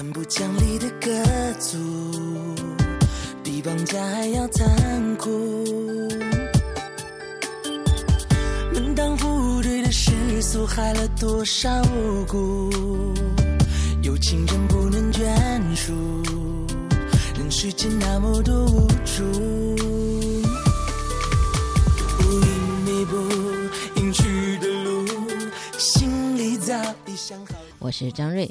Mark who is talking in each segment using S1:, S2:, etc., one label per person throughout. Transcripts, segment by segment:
S1: 蛮不讲理的歌族，比绑架还要残酷。门当户对的世俗，害了多少无辜？有情人不能眷属，人世间那么多无助。无影弥补，应去的路，心里早已想好。
S2: 我是张瑞。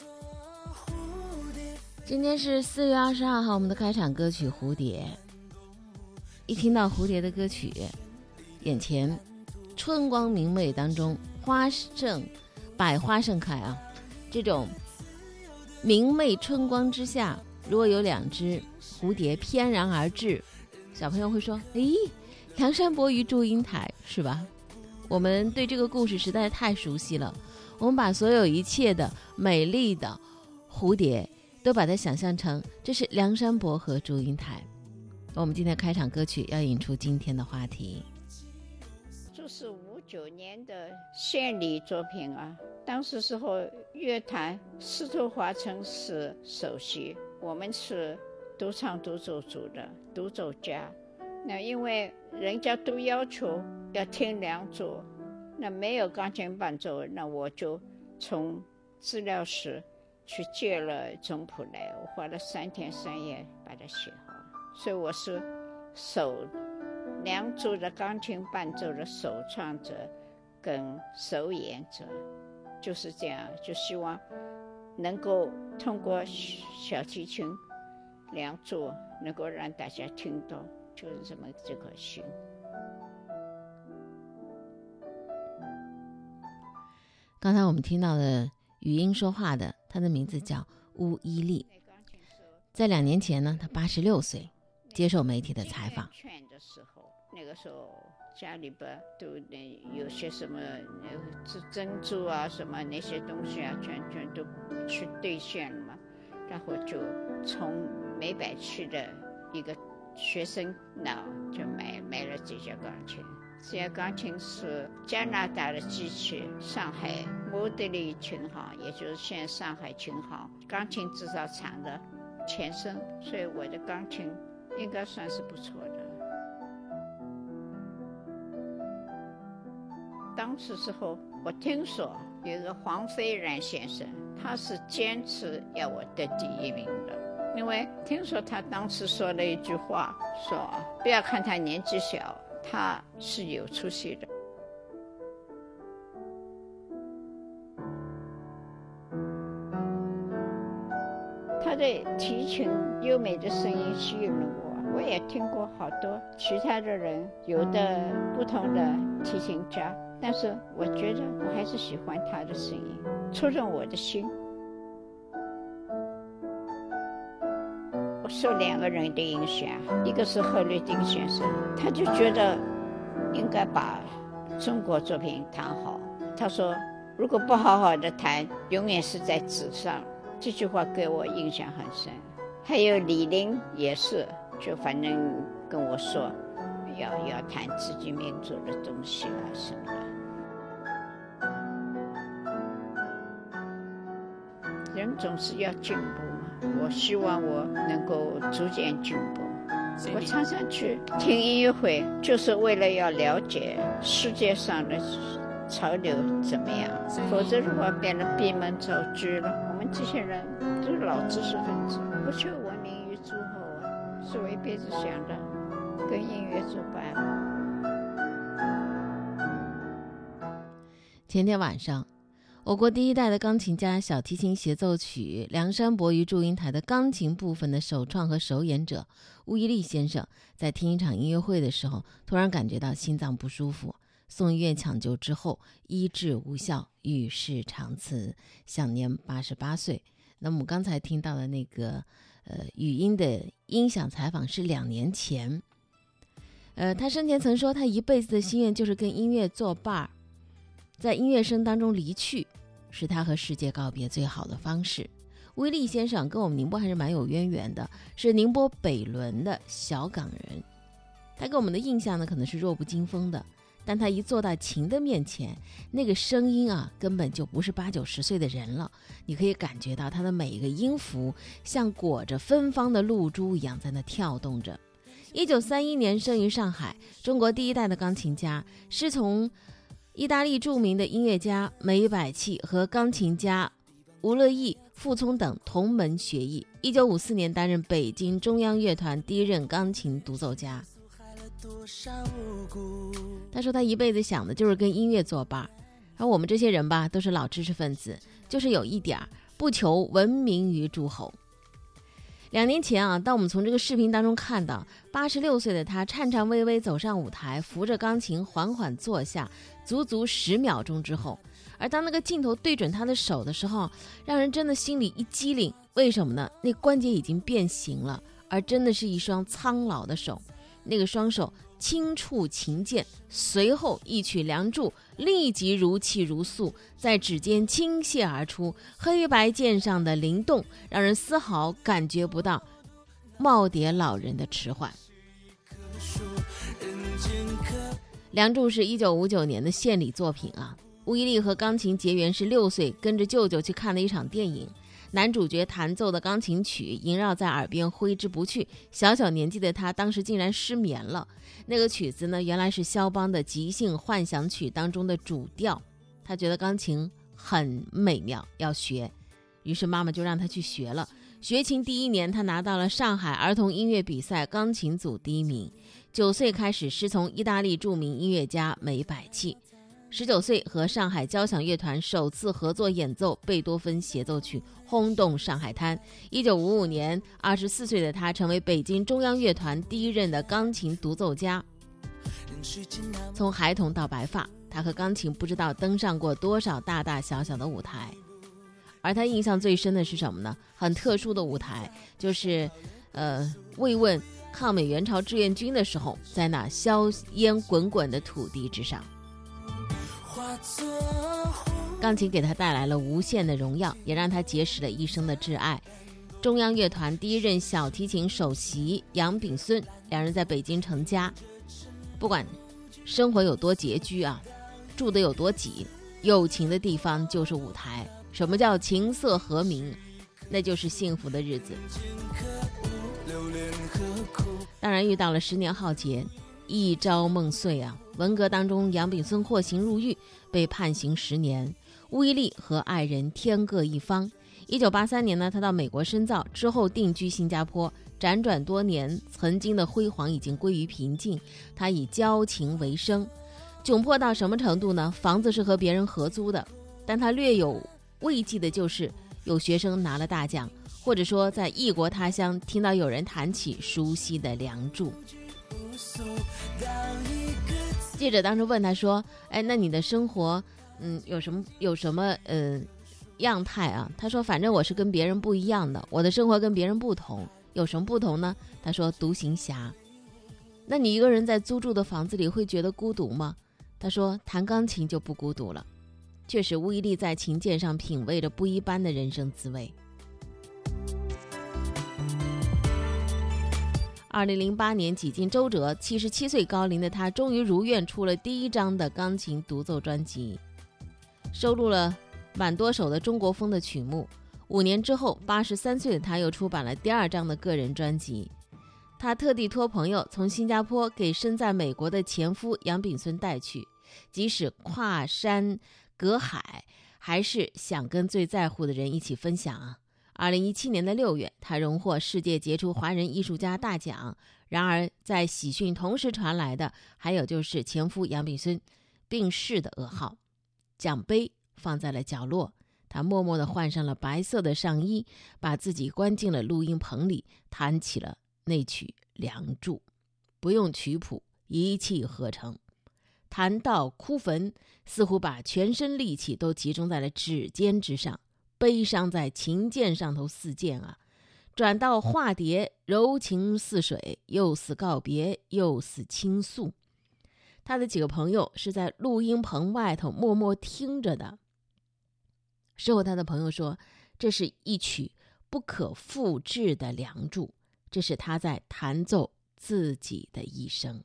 S2: 今天是四月二十二号，我们的开场歌曲《蝴蝶》。一听到蝴蝶的歌曲，眼前春光明媚当中，花盛，百花盛开啊！这种明媚春光之下，如果有两只蝴蝶翩然而至，小朋友会说：“诶，梁山伯与祝英台是吧？”我们对这个故事实在太熟悉了，我们把所有一切的美丽的蝴蝶。都把它想象成这是梁山伯和祝英台。我们今天开场歌曲要引出今天的话题。
S3: 这是五九年的献礼作品啊，当时时候乐坛司徒华成是首席，我们是独唱独奏组的独奏家。那因为人家都要求要听两组，那没有钢琴伴奏，那我就从资料室。去借了总谱来，我花了三天三夜把它写好，所以我是首两组的钢琴伴奏的首创者跟首演者，就是这样，就希望能够通过小提琴两组能够让大家听到，就是这么这个心。
S2: 刚才我们听到的语音说话的。他的名字叫乌伊利，在两年前呢，他八十六岁，接受媒体的采访。
S3: 的时候，那个时候家里边都那有些什么珍珍珠啊，什么那些东西啊，全全都去兑现了嘛。然后就从美百去的一个学生那就买买了这些钢琴。这些钢琴是加拿大的机器，上海莫德利琴行，也就是现在上海琴行钢琴制造厂的前身，所以我的钢琴应该算是不错的。当时时候，我听说有一个黄飞然先生，他是坚持要我得第一名的，因为听说他当时说了一句话，说不要看他年纪小。他是有出息的，的提琴优美的声音吸引了我。我也听过好多其他的人，有的不同的提琴家，但是我觉得我还是喜欢他的声音，触动我的心。我受两个人的影响，一个是贺绿汀先生，他就觉得应该把中国作品弹好。他说：“如果不好好的弹，永远是在纸上。”这句话给我印象很深。还有李林也是，就反正跟我说，要要谈自己民族的东西啊什么的。人总是要进步嘛。我希望我能够逐渐进步。我常常去听音乐会，就是为了要了解世界上的潮流怎么样。否则的话，变得闭门造车了。这些人都是老知识分子，不求闻名于诸侯啊，是我一辈子想的，跟音乐作伴。
S2: 前天晚上。我国第一代的钢琴家、小提琴协奏曲《梁山伯与祝英台》的钢琴部分的首创和首演者乌伊利先生，在听一场音乐会的时候，突然感觉到心脏不舒服，送医院抢救之后医治无效，与世长辞，享年八十八岁。那么我们刚才听到的那个呃语音的音响采访是两年前，呃，他生前曾说，他一辈子的心愿就是跟音乐作伴儿，在音乐声当中离去。是他和世界告别最好的方式。威利先生跟我们宁波还是蛮有渊源的，是宁波北仑的小港人。他给我们的印象呢，可能是弱不禁风的，但他一坐到琴的面前，那个声音啊，根本就不是八九十岁的人了。你可以感觉到他的每一个音符像裹着芬芳的露珠一样在那跳动着。一九三一年生于上海，中国第一代的钢琴家，师从意大利著名的音乐家梅百器和钢琴家吴乐毅、傅聪等同门学艺。一九五四年担任北京中央乐团第一任钢琴独奏家。他说：“他一辈子想的就是跟音乐作伴，而我们这些人吧，都是老知识分子，就是有一点儿不求闻名于诸侯。”两年前啊，当我们从这个视频当中看到八十六岁的他颤颤巍巍走上舞台，扶着钢琴缓缓坐下，足足十秒钟之后，而当那个镜头对准他的手的时候，让人真的心里一激灵。为什么呢？那关节已经变形了，而真的是一双苍老的手。那个双手轻触琴键，随后一曲《梁祝》立即如泣如诉，在指尖倾泻而出。黑白键上的灵动，让人丝毫感觉不到耄耋老人的迟缓。《梁祝》是一九五九年的献礼作品啊。吴一力和钢琴结缘是六岁，跟着舅舅去看了一场电影。男主角弹奏的钢琴曲萦绕在耳边，挥之不去。小小年纪的他，当时竟然失眠了。那个曲子呢，原来是肖邦的即兴幻想曲当中的主调。他觉得钢琴很美妙，要学，于是妈妈就让他去学了。学琴第一年，他拿到了上海儿童音乐比赛钢琴组第一名。九岁开始师从意大利著名音乐家梅百器。十九岁和上海交响乐团首次合作演奏贝多芬协奏曲，轰动上海滩。一九五五年，二十四岁的他成为北京中央乐团第一任的钢琴独奏家。从孩童到白发，他和钢琴不知道登上过多少大大小小的舞台。而他印象最深的是什么呢？很特殊的舞台，就是，呃，慰问抗美援朝志愿军的时候，在那硝烟滚滚的土地之上。钢琴给他带来了无限的荣耀，也让他结识了一生的挚爱。中央乐团第一任小提琴首席杨炳孙，两人在北京成家。不管生活有多拮据啊，住的有多挤，有情的地方就是舞台。什么叫琴瑟和鸣？那就是幸福的日子。当然遇到了十年浩劫。一朝梦碎啊！文革当中，杨炳森获刑入狱，被判刑十年。乌一力和爱人天各一方。一九八三年呢，他到美国深造，之后定居新加坡。辗转多年，曾经的辉煌已经归于平静。他以教情为生，窘迫到什么程度呢？房子是和别人合租的，但他略有慰藉的就是有学生拿了大奖，或者说在异国他乡听到有人谈起熟悉的《梁祝》。记者当时问他说：“哎，那你的生活，嗯，有什么有什么呃样态啊？”他说：“反正我是跟别人不一样的，我的生活跟别人不同。有什么不同呢？”他说：“独行侠。”那你一个人在租住的房子里会觉得孤独吗？他说：“弹钢琴就不孤独了。”确实，吴一力在琴键上品味着不一般的人生滋味。二零零八年，几经周折，七十七岁高龄的他终于如愿出了第一张的钢琴独奏专辑，收录了蛮多首的中国风的曲目。五年之后，八十三岁的他又出版了第二张的个人专辑。他特地托朋友从新加坡给身在美国的前夫杨炳孙带去，即使跨山隔海，还是想跟最在乎的人一起分享啊。二零一七年的六月，他荣获世界杰出华人艺术家大奖。然而，在喜讯同时传来的，还有就是前夫杨炳孙病逝的噩耗。奖杯放在了角落，他默默地换上了白色的上衣，把自己关进了录音棚里，弹起了那曲《梁祝》，不用曲谱，一气呵成，弹到哭坟，似乎把全身力气都集中在了指尖之上。悲伤在琴键上头似箭啊，转到化蝶，柔情似水，又似告别，又似倾诉。他的几个朋友是在录音棚外头默默听着的。事后，他的朋友说，这是一曲不可复制的《梁祝》，这是他在弹奏自己的一生。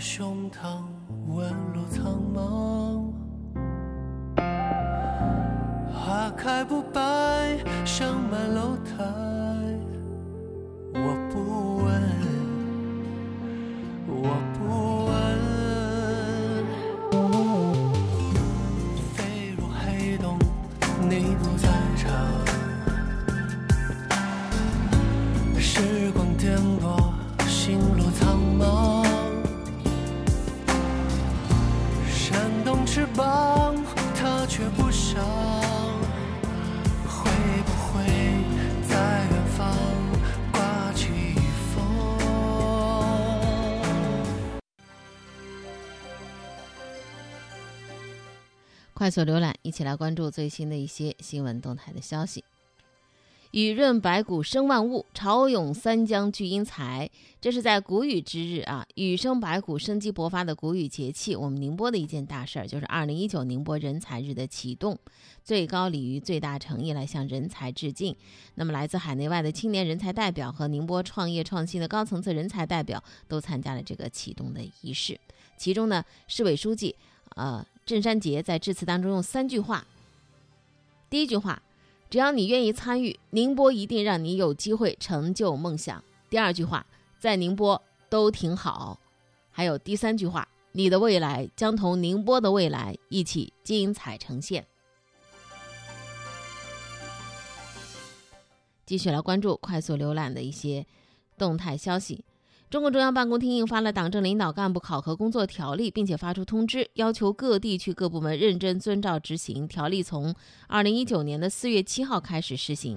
S1: 胸膛纹路苍茫，花开不败，香满楼台。
S2: 快速浏览，一起来关注最新的一些新闻动态的消息。雨润百谷生万物，潮涌三江聚英才。这是在谷雨之日啊，雨生百谷、生机勃发的谷雨节气。我们宁波的一件大事儿，就是二零一九宁波人才日的启动，最高礼遇、最大诚意来向人才致敬。那么，来自海内外的青年人才代表和宁波创业创新的高层次人才代表都参加了这个启动的仪式。其中呢，市委书记呃郑山杰在致辞当中用三句话。第一句话。只要你愿意参与，宁波一定让你有机会成就梦想。第二句话，在宁波都挺好。还有第三句话，你的未来将同宁波的未来一起精彩呈现。继续来关注快速浏览的一些动态消息。中共中央办公厅印发了《党政领导干部考核工作条例》，并且发出通知，要求各地区各部门认真遵照执行。条例从二零一九年的四月七号开始施行。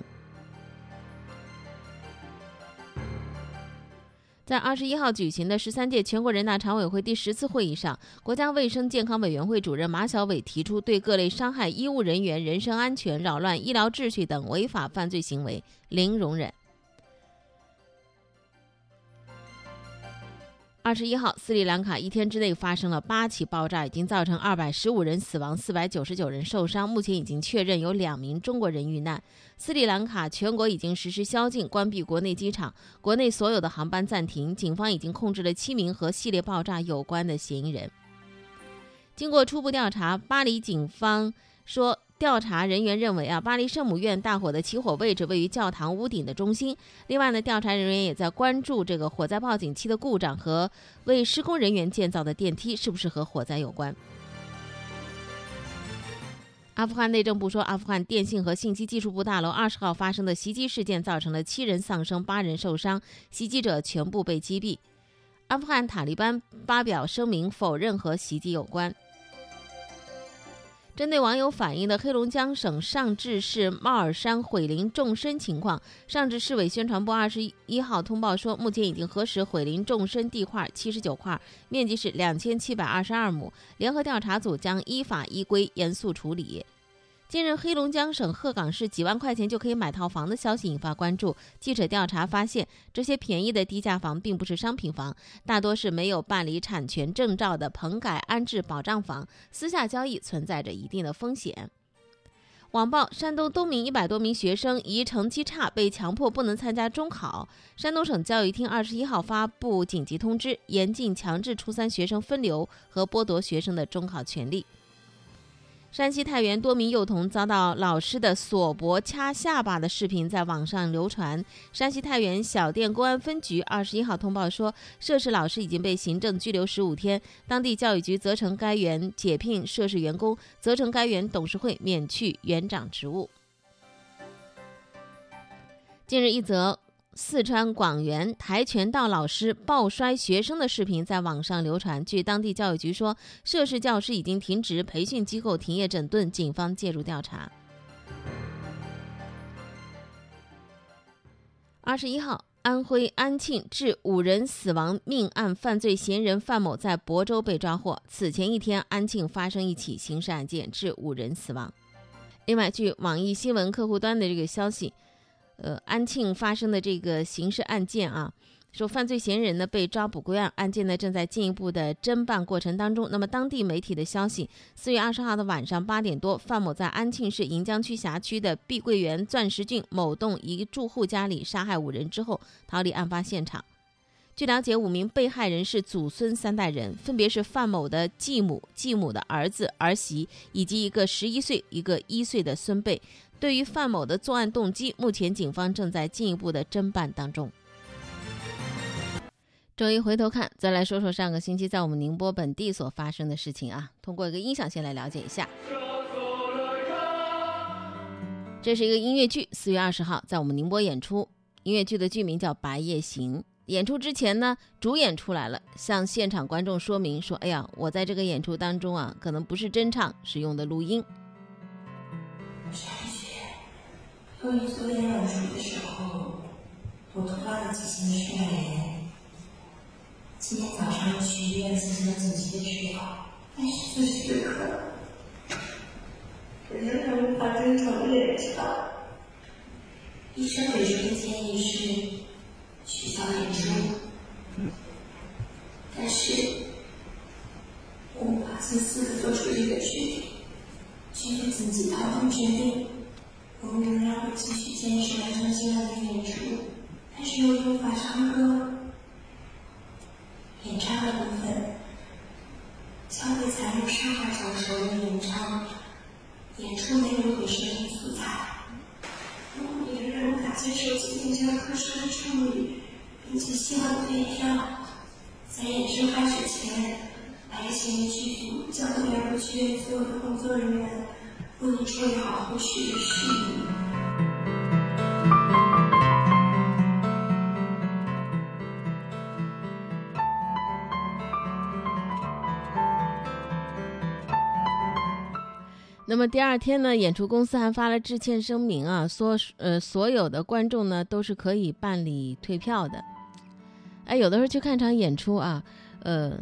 S2: 在二十一号举行的十三届全国人大常委会第十次会议上，国家卫生健康委员会主任马晓伟提出，对各类伤害医务人员人身安全、扰乱医疗秩序等违法犯罪行为零容忍。二十一号，斯里兰卡一天之内发生了八起爆炸，已经造成二百十五人死亡，四百九十九人受伤。目前已经确认有两名中国人遇难。斯里兰卡全国已经实施宵禁，关闭国内机场，国内所有的航班暂停。警方已经控制了七名和系列爆炸有关的嫌疑人。经过初步调查，巴黎警方说。调查人员认为啊，巴黎圣母院大火的起火位置位于教堂屋顶的中心。另外呢，调查人员也在关注这个火灾报警器的故障和为施工人员建造的电梯是不是和火灾有关。阿富汗内政部说，阿富汗电信和信息技术部大楼二十号发生的袭击事件造成了七人丧生、八人受伤，袭击者全部被击毙。阿富汗塔利班发表声明否认和袭击有关。针对网友反映的黑龙江省尚志市帽儿山毁林众生情况，尚志市委宣传部二十一号通报说，目前已经核实毁林众生地块七十九块，面积是两千七百二十二亩，联合调查组将依法依规严肃处理。近日，黑龙江省鹤岗市几万块钱就可以买套房的消息引发关注。记者调查发现，这些便宜的低价房并不是商品房，大多是没有办理产权证照的棚改安置保障房，私下交易存在着一定的风险。网曝山东东明一百多名学生疑成绩差，被强迫不能参加中考。山东省教育厅二十一号发布紧急通知，严禁强制初三学生分流和剥夺学生的中考权利。山西太原多名幼童遭到老师的锁脖掐下巴的视频在网上流传。山西太原小店公安分局二十一号通报说，涉事老师已经被行政拘留十五天，当地教育局责成该园解聘涉事员工，责成该园董事会免去园长职务。近日，一则。四川广元跆拳道老师抱摔学生的视频在网上流传。据当地教育局说，涉事教师已经停职，培训机构停业整顿，警方介入调查。二十一号，安徽安庆致五人死亡命案犯罪嫌疑人范某在亳州被抓获。此前一天，安庆发生一起刑事案件，致五人死亡。另外，据网易新闻客户端的这个消息。呃，安庆发生的这个刑事案件啊，说犯罪嫌疑人呢被抓捕归案，案件呢正在进一步的侦办过程当中。那么当地媒体的消息，四月二十号的晚上八点多，范某在安庆市盈江区辖区的碧桂园钻石郡某栋一住户家里杀害五人之后，逃离案发现场。据了解，五名被害人是祖孙三代人，分别是范某的继母、继母的儿子、儿媳，以及一个十一岁、一个一岁的孙辈。对于范某的作案动机，目前警方正在进一步的侦办当中。周一回头看，再来说说上个星期在我们宁波本地所发生的事情啊。通过一个音响先来了解一下。这是一个音乐剧，四月二十号在我们宁波演出。音乐剧的剧名叫《白夜行》。演出之前呢，主演出来了，向现场观众说明说：“哎呀，我在这个演出当中啊，可能不是真唱，是用的录音。”
S4: 关，于昨天演出的时候，我突发了急性的睡眠，今天早上去医院进行了紧急的治疗，但是此时此刻，我仍然无法正常演唱。医生给出的建议是。取消演出，但是我无法自私的做出这个决定，这个紧急逃脱决定，我们仍然会继续坚持完成今晚的演出，但是由于无法唱歌，演唱的部分将会采用上海场时的演唱，演出内容也是零素材。如果你仍然无法接受今天这样特殊的处理，并且希望退票，在演出开始前，白行剧组将对两部剧院所有的工作人员为你处理好后续的事宜。
S2: 那么第二天呢，演出公司还发了致歉声明啊，说呃所有的观众呢都是可以办理退票的。哎，有的时候去看场演出啊，呃，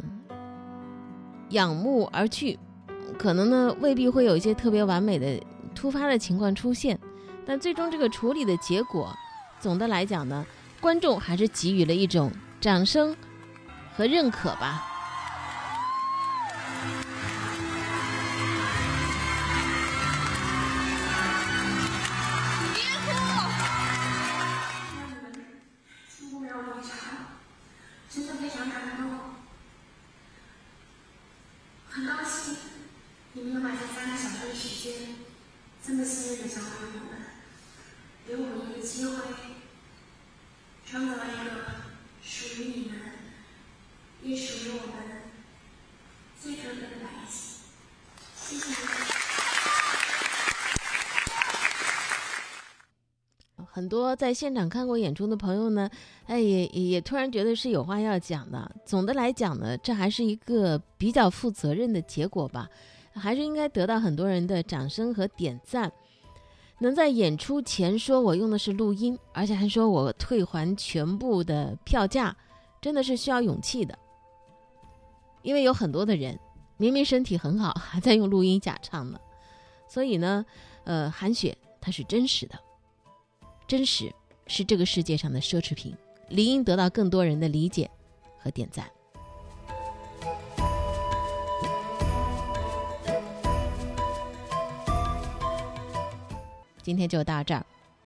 S2: 仰慕而去，可能呢未必会有一些特别完美的突发的情况出现，但最终这个处理的结果，总的来讲呢，观众还是给予了一种掌声和认可吧。
S4: 这么幸运的小朋友们给我们一个机会成为了一个属于你们也属于我们最可贵的感情谢谢
S2: 很多在现场看过演出的朋友呢诶也也突然觉得是有话要讲的。总的来讲呢这还是一个比较负责任的结果吧还是应该得到很多人的掌声和点赞。能在演出前说我用的是录音，而且还说我退还全部的票价，真的是需要勇气的。因为有很多的人明明身体很好，还在用录音假唱呢。所以呢，呃，韩雪她是真实的。真实是这个世界上的奢侈品，理应得到更多人的理解和点赞。今天就到这儿。